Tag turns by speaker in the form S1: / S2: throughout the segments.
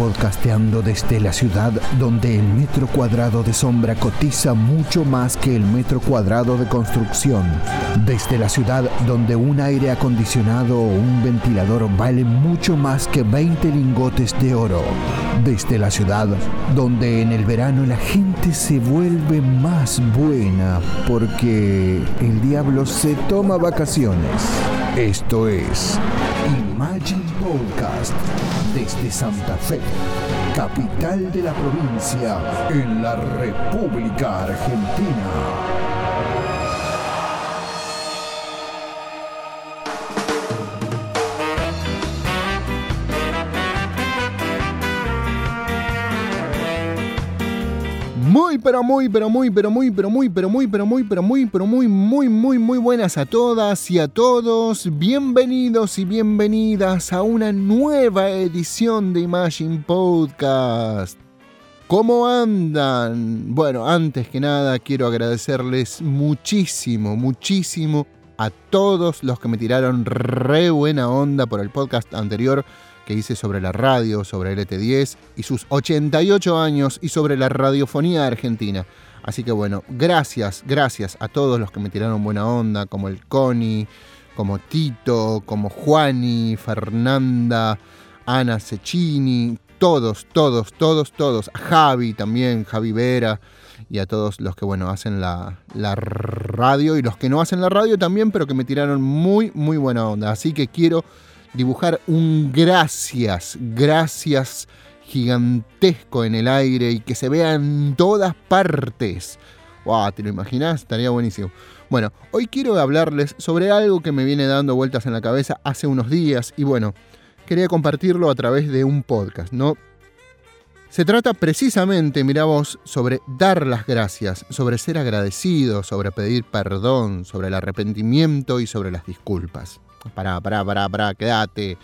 S1: Podcasteando desde la ciudad donde el metro cuadrado de sombra cotiza mucho más que el metro cuadrado de construcción. Desde la ciudad donde un aire acondicionado o un ventilador vale mucho más que 20 lingotes de oro. Desde la ciudad donde en el verano la gente se vuelve más buena porque el diablo se toma vacaciones. Esto es Imagine Podcast desde Santa Fe, capital de la provincia en la República Argentina. Muy, pero muy, pero muy, pero muy, pero muy, pero muy, pero muy, pero muy, pero muy, muy, muy, muy buenas a todas y a todos. Bienvenidos y bienvenidas a una nueva edición de Imagine Podcast. ¿Cómo andan? Bueno, antes que nada quiero agradecerles muchísimo, muchísimo a todos los que me tiraron re buena onda por el podcast anterior que hice sobre la radio, sobre el ET10 y sus 88 años y sobre la radiofonía argentina. Así que bueno, gracias, gracias a todos los que me tiraron buena onda, como el Connie, como Tito, como Juani, Fernanda, Ana Cecchini, todos, todos, todos, todos, a Javi también, Javi Vera y a todos los que bueno hacen la, la radio y los que no hacen la radio también, pero que me tiraron muy, muy buena onda. Así que quiero dibujar un gracias, gracias gigantesco en el aire y que se vea en todas partes. Wow, ¿te lo imaginas? Estaría buenísimo. Bueno, hoy quiero hablarles sobre algo que me viene dando vueltas en la cabeza hace unos días y bueno, quería compartirlo a través de un podcast, ¿no? Se trata precisamente, mira vos, sobre dar las gracias, sobre ser agradecido, sobre pedir perdón, sobre el arrepentimiento y sobre las disculpas. Pará, pará, pará, pará, quédate.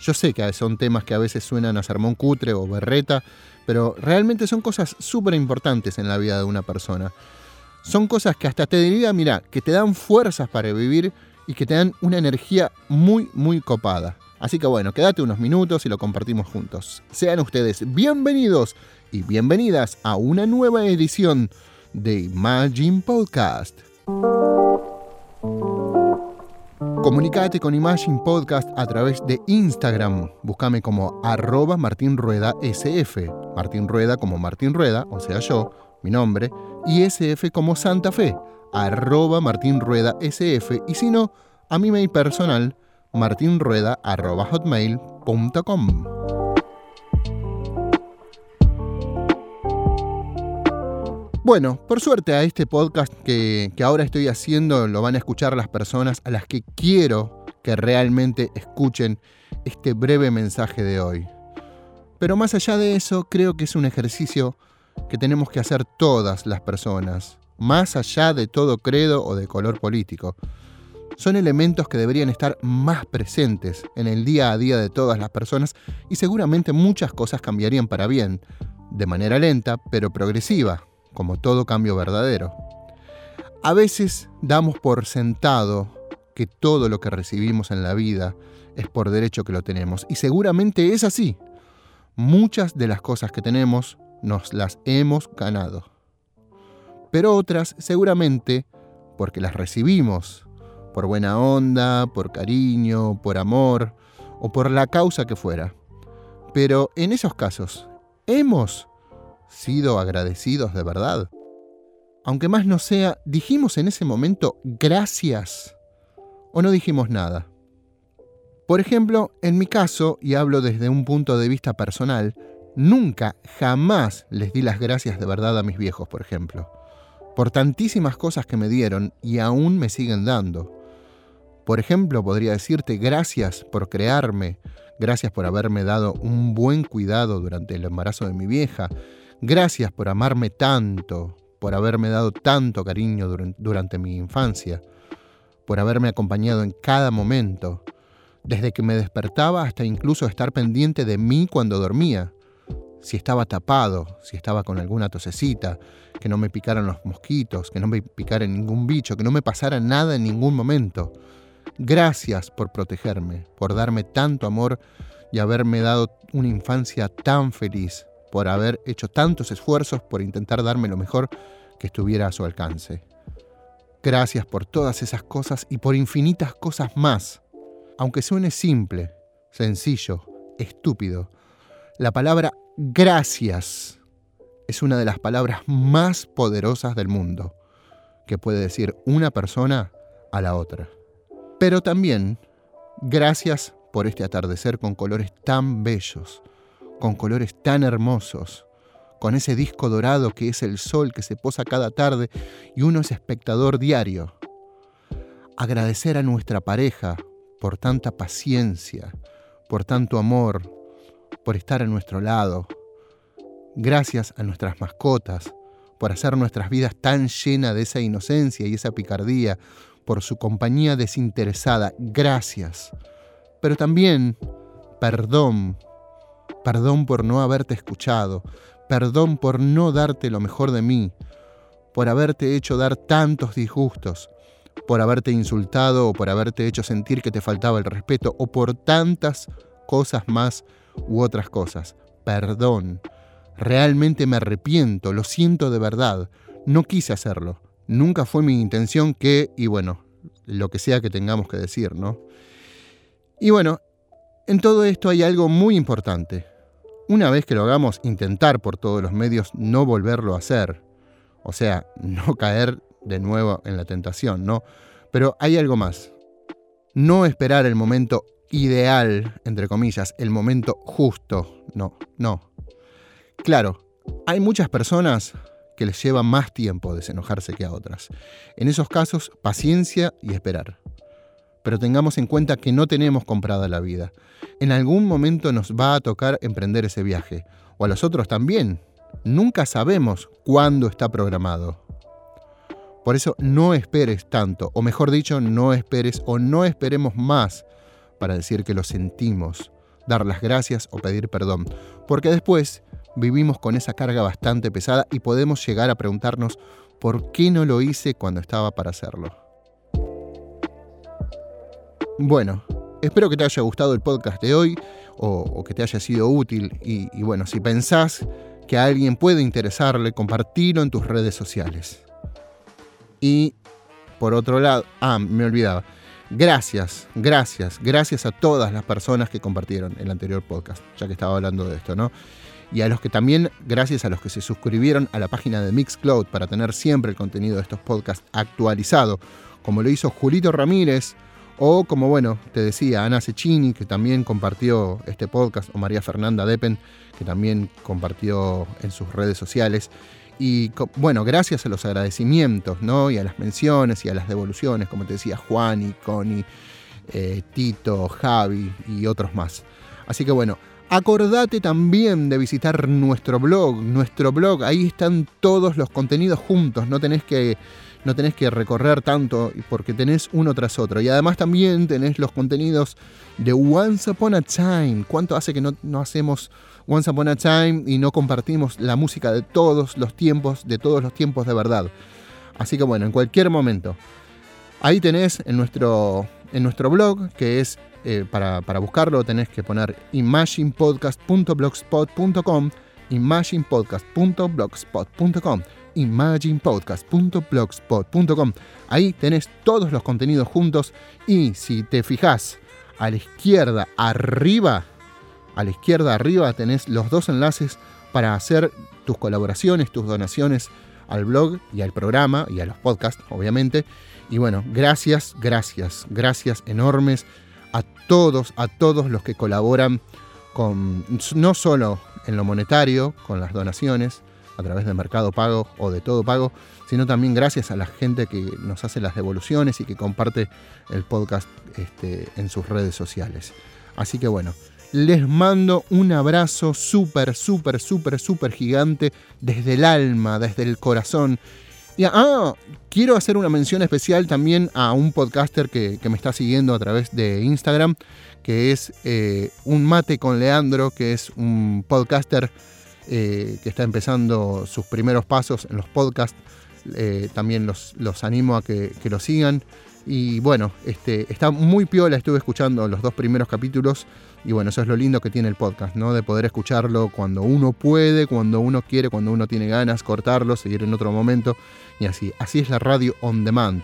S1: Yo sé que son temas que a veces suenan a sermón cutre o berreta, pero realmente son cosas súper importantes en la vida de una persona. Son cosas que hasta te diría, mira, que te dan fuerzas para vivir y que te dan una energía muy, muy copada. Así que bueno, quédate unos minutos y lo compartimos juntos. Sean ustedes bienvenidos y bienvenidas a una nueva edición de Imagine Podcast. Comunicate con Imagine Podcast a través de Instagram. Búscame como arroba Martín Rueda SF. Martín Rueda como Martín Rueda, o sea yo, mi nombre, y SF como Santa Fe, arroba SF. Y si no, a mi mail personal, martinrueda arroba hotmail.com. Bueno, por suerte a este podcast que, ahora estoy haciendo lo van a escuchar las personas a las que quiero que realmente escuchen este breve mensaje de hoy. Pero más allá de eso, creo que es un ejercicio que tenemos que hacer todas las personas, más allá de todo credo o de color político. Son elementos que deberían estar más presentes en el día a día de todas las personas y seguramente muchas cosas cambiarían para bien, de manera lenta pero progresiva como todo cambio verdadero. A veces damos por sentado que todo lo que recibimos en la vida es por derecho que lo tenemos, y seguramente es así. Muchas de las cosas que tenemos nos las hemos ganado. Pero otras seguramente porque las recibimos, por buena onda, por cariño, por amor o por la causa que fuera. Pero en esos casos, ¿hemos sido agradecidos de verdad? Aunque más no sea, ¿dijimos en ese momento gracias o no dijimos nada? Por ejemplo, en mi caso, y hablo desde un punto de vista personal, nunca, jamás les di las gracias de verdad a mis viejos, por ejemplo, por tantísimas cosas que me dieron y aún me siguen dando. Por ejemplo, podría decirte gracias por crearme, gracias por haberme dado un buen cuidado durante el embarazo de mi vieja, Gracias por amarme tanto, por haberme dado tanto cariño durante mi infancia, por haberme acompañado en cada momento, desde que me despertaba hasta incluso estar pendiente de mí cuando dormía, si estaba tapado, si estaba con alguna tosecita, que no me picaran los mosquitos, que no me picara ningún bicho, que no me pasara nada en ningún momento. Gracias por protegerme, por darme tanto amor y haberme dado una infancia tan feliz, por haber hecho tantos esfuerzos por intentar darme lo mejor que estuviera a su alcance. Gracias por todas esas cosas y por infinitas cosas más. Aunque suene simple, sencillo, estúpido, la palabra gracias es una de las palabras más poderosas del mundo que puede decir una persona a la otra. Pero también, gracias por este atardecer con colores tan bellos, con colores tan hermosos, con ese disco dorado que es el sol que se posa cada tarde y uno es espectador diario. Agradecer a nuestra pareja por tanta paciencia, por tanto amor, por estar a nuestro lado. Gracias a nuestras mascotas, por hacer nuestras vidas tan llenas de esa inocencia y esa picardía, por su compañía desinteresada. Gracias. Pero también, perdón Perdón por no haberte escuchado. Perdón por no darte lo mejor de mí. Por haberte hecho dar tantos disgustos. Por haberte insultado o por haberte hecho sentir que te faltaba el respeto. O por tantas cosas más u otras cosas. Perdón. Realmente me arrepiento. Lo siento de verdad. No quise hacerlo. Nunca fue mi intención que, y bueno, lo que sea que tengamos que decir, ¿no? Y bueno, en todo esto hay algo muy importante. Una vez que lo hagamos, intentar por todos los medios no volverlo a hacer. O sea, no caer de nuevo en la tentación, ¿no? Pero hay algo más. No esperar el momento ideal, entre comillas, el momento justo. No, no. Claro, hay muchas personas que les lleva más tiempo desenojarse que a otras. En esos casos, paciencia y esperar pero tengamos en cuenta que no tenemos comprada la vida. En algún momento nos va a tocar emprender ese viaje, o a los otros también. Nunca sabemos cuándo está programado. Por eso no esperes tanto, o mejor dicho, no esperes o no esperemos más para decir que lo sentimos, dar las gracias o pedir perdón, porque después vivimos con esa carga bastante pesada y podemos llegar a preguntarnos por qué no lo hice cuando estaba para hacerlo. Bueno, espero que te haya gustado el podcast de hoy o, que te haya sido útil y, bueno, si pensás que a alguien puede interesarle, compartilo en tus redes sociales. Y por otro lado, ah, me olvidaba. Gracias, gracias, gracias a todas las personas que compartieron el anterior podcast, ya que estaba hablando de esto, ¿no? Y a los que también, gracias a los que se suscribieron a la página de Mixcloud para tener siempre el contenido de estos podcasts actualizado, como lo hizo Julito Ramírez, o como, bueno, te decía, Ana Cecchini, que también compartió este podcast, o María Fernanda Depen, que también compartió en sus redes sociales. Y bueno, gracias a los agradecimientos, ¿no? Y a las menciones y a las devoluciones, como te decía, Juan y Connie, eh, Tito, Javi y otros más. Así que bueno, acordate también de visitar nuestro blog, nuestro blog, ahí están todos los contenidos juntos, no tenés que no tenés que recorrer tanto porque tenés uno tras otro. Y además también tenés los contenidos de Once Upon a Time. ¿Cuánto hace que no, no hacemos Once Upon a Time y no compartimos la música de todos los tiempos, de todos los tiempos de verdad? Así que bueno, en cualquier momento. Ahí tenés en nuestro, en nuestro blog, que es eh, para, para buscarlo, tenés que poner imaginepodcast.blogspot.com imaginepodcast.blogspot.com imaginepodcast.blogspot.com. Ahí tenés todos los contenidos juntos y si te fijas a la izquierda arriba, a la izquierda arriba tenés los dos enlaces para hacer tus colaboraciones, tus donaciones al blog y al programa y a los podcasts, obviamente. Y bueno, gracias, gracias, gracias enormes a todos, a todos los que colaboran con no solo en lo monetario, con las donaciones, a través de Mercado Pago o de Todo Pago, sino también gracias a la gente que nos hace las devoluciones y que comparte el podcast este, en sus redes sociales. Así que bueno, les mando un abrazo súper, súper, súper, súper gigante desde el alma, desde el corazón. Y ah, quiero hacer una mención especial también a un podcaster que, me está siguiendo a través de Instagram, que es eh, Un Mate con Leandro, que es un podcaster eh, que está empezando sus primeros pasos en los podcasts. Eh, también los, los, animo a que, lo sigan. Y bueno, este, está muy piola, estuve escuchando los dos primeros capítulos y bueno, eso es lo lindo que tiene el podcast, ¿no? De poder escucharlo cuando uno puede, cuando uno quiere, cuando uno tiene ganas, cortarlo, seguir en otro momento y así. Así es la radio on demand.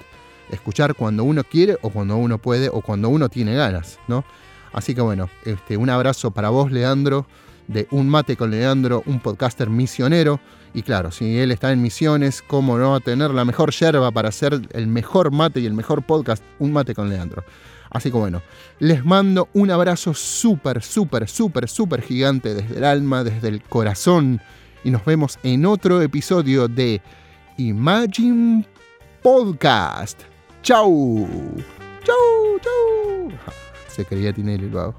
S1: Escuchar cuando uno quiere o cuando uno puede o cuando uno tiene ganas, ¿no? Así que bueno, este, un abrazo para vos, Leandro, de Un Mate con Leandro, un podcaster misionero. Y claro, si él está en misiones, ¿cómo no va a tener la mejor yerba para hacer el mejor mate y el mejor podcast? Un Mate con Leandro. Así que bueno, les mando un abrazo súper, súper, súper, súper gigante desde el alma, desde el corazón. Y nos vemos en otro episodio de Imagine Podcast. ¡Chau! ¡Chau! ¡Chau! Se creía Tinelli el vago.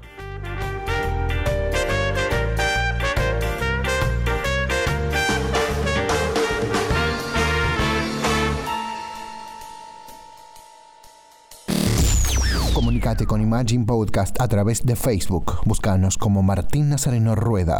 S2: Con Imagine Podcast a través de Facebook. Búscanos como Martín Nazareno Rueda.